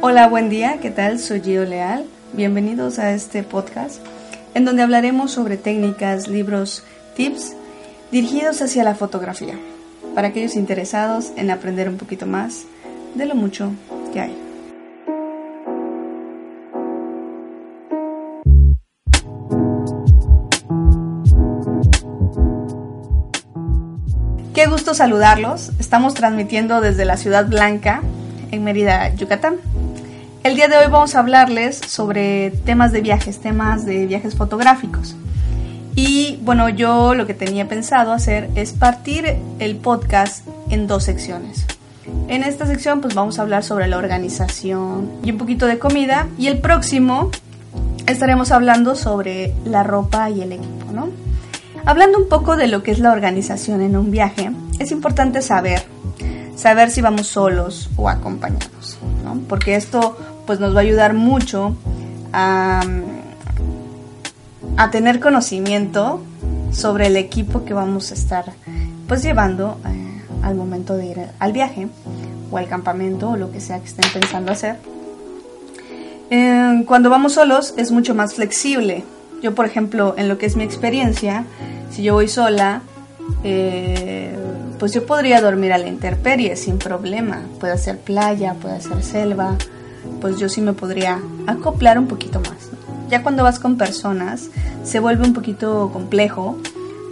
Hola, buen día, ¿qué tal? Soy Gio Leal. Bienvenidos a este podcast en donde hablaremos sobre técnicas, libros, tips dirigidos hacia la fotografía, para aquellos interesados en aprender un poquito más de lo mucho que hay. Qué gusto saludarlos. Estamos transmitiendo desde la Ciudad Blanca, en Mérida, Yucatán. El día de hoy vamos a hablarles sobre temas de viajes, temas de viajes fotográficos. Y bueno, yo lo que tenía pensado hacer es partir el podcast en dos secciones. En esta sección pues vamos a hablar sobre la organización y un poquito de comida y el próximo estaremos hablando sobre la ropa y el equipo, ¿no? Hablando un poco de lo que es la organización en un viaje, es importante saber, saber si vamos solos o acompañados, ¿no? Porque esto pues nos va a ayudar mucho a, a tener conocimiento sobre el equipo que vamos a estar pues llevando eh, al momento de ir al viaje o al campamento o lo que sea que estén pensando hacer. Eh, cuando vamos solos es mucho más flexible. Yo, por ejemplo, en lo que es mi experiencia, si yo voy sola, eh, pues yo podría dormir a la intemperie sin problema. Puede ser playa, puede ser selva, pues yo sí me podría acoplar un poquito más. Ya cuando vas con personas se vuelve un poquito complejo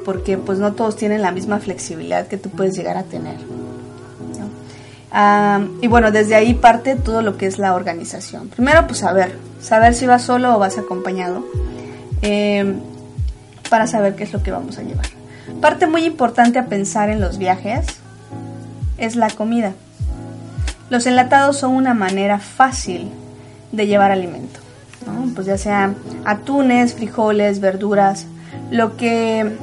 porque pues no todos tienen la misma flexibilidad que tú puedes llegar a tener. y bueno, desde ahí parte todo lo que es la organización. Primero pues saber, saber si vas solo o vas acompañado em, para saber qué es lo que vamos a llevar. Parte muy importante a pensar en los viajes es la comida. Los enlatados son una manera fácil de llevar alimento, pues ya sea atunes, frijoles, verduras, lo que,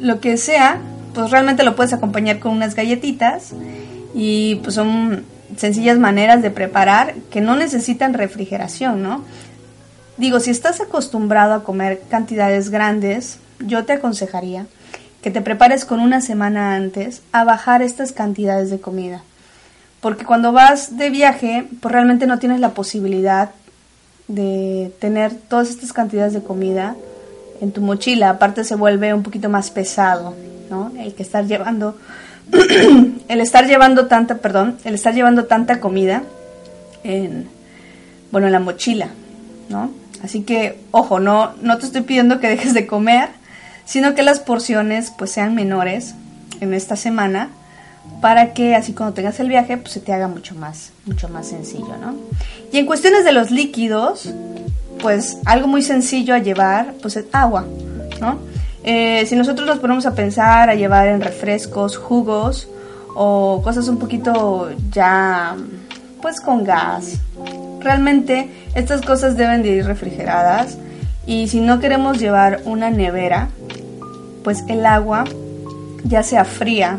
lo que sea, pues realmente lo puedes acompañar con unas galletitas y pues son sencillas maneras de preparar que no necesitan refrigeración, ¿no? Digo, si estás acostumbrado a comer cantidades grandes, yo te aconsejaría que te prepares con una semana antes a bajar estas cantidades de comida porque cuando vas de viaje, pues realmente no tienes la posibilidad de tener todas estas cantidades de comida en tu mochila. Aparte se vuelve un poquito más pesado, ¿no? El que estar llevando, el estar llevando tanta, perdón, el estar llevando tanta comida en, bueno, en la mochila, ¿no? Así que, ojo, no, no te estoy pidiendo que dejes de comer, sino que las porciones pues sean menores en esta semana para que así cuando tengas el viaje pues se te haga mucho más, mucho más sencillo, ¿no? Y en cuestiones de los líquidos, pues algo muy sencillo a llevar pues es agua, ¿no? Eh, si nosotros nos ponemos a pensar a llevar en refrescos, jugos o cosas un poquito ya pues con gas, realmente estas cosas deben de ir refrigeradas y si no queremos llevar una nevera, pues el agua ya sea fría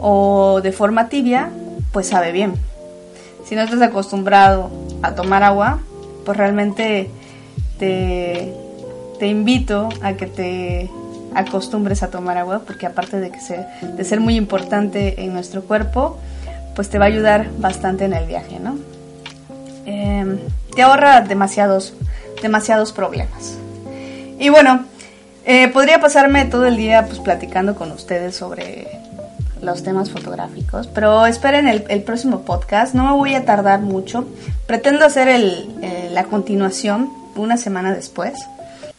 o de forma tibia, pues sabe bien. Si no estás acostumbrado a tomar agua, pues realmente te, te invito a que te acostumbres a tomar agua, porque aparte de, que de ser muy importante en nuestro cuerpo, pues te va a ayudar bastante en el viaje, ¿no? Em, te ahorra demasiados, demasiados problemas. Y bueno, eh, podría pasarme todo el día pues platicando con ustedes sobre los temas fotográficos. Pero esperen el, próximo podcast, no me voy a tardar mucho. Pretendo hacer el, eh, la continuación una semana después.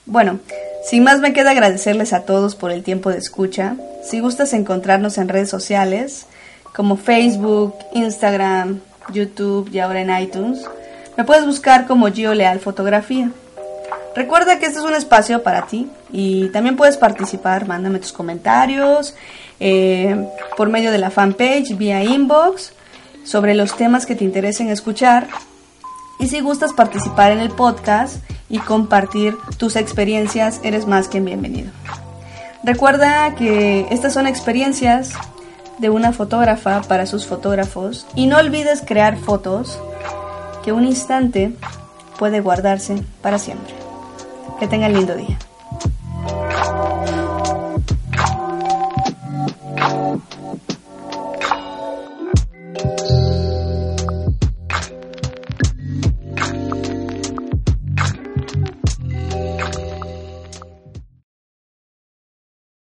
Bueno, sin más me queda agradecerles a todos por el tiempo de escucha. Si gustas encontrarnos en redes sociales como Facebook, Instagram, YouTube y ahora en iTunes, me puedes buscar como Gio Leal Fotografía. Recuerda que este es un espacio para ti y también puedes participar, mándame tus comentarios eh, por medio de la fanpage, vía inbox, sobre los temas que te interesen escuchar. Y si gustas participar en el podcast y compartir tus experiencias, eres más que bienvenido. Recuerda que estas son experiencias de una fotógrafa para sus fotógrafos y no olvides crear fotos que un instante puede guardarse para siempre. Que tengan lindo día.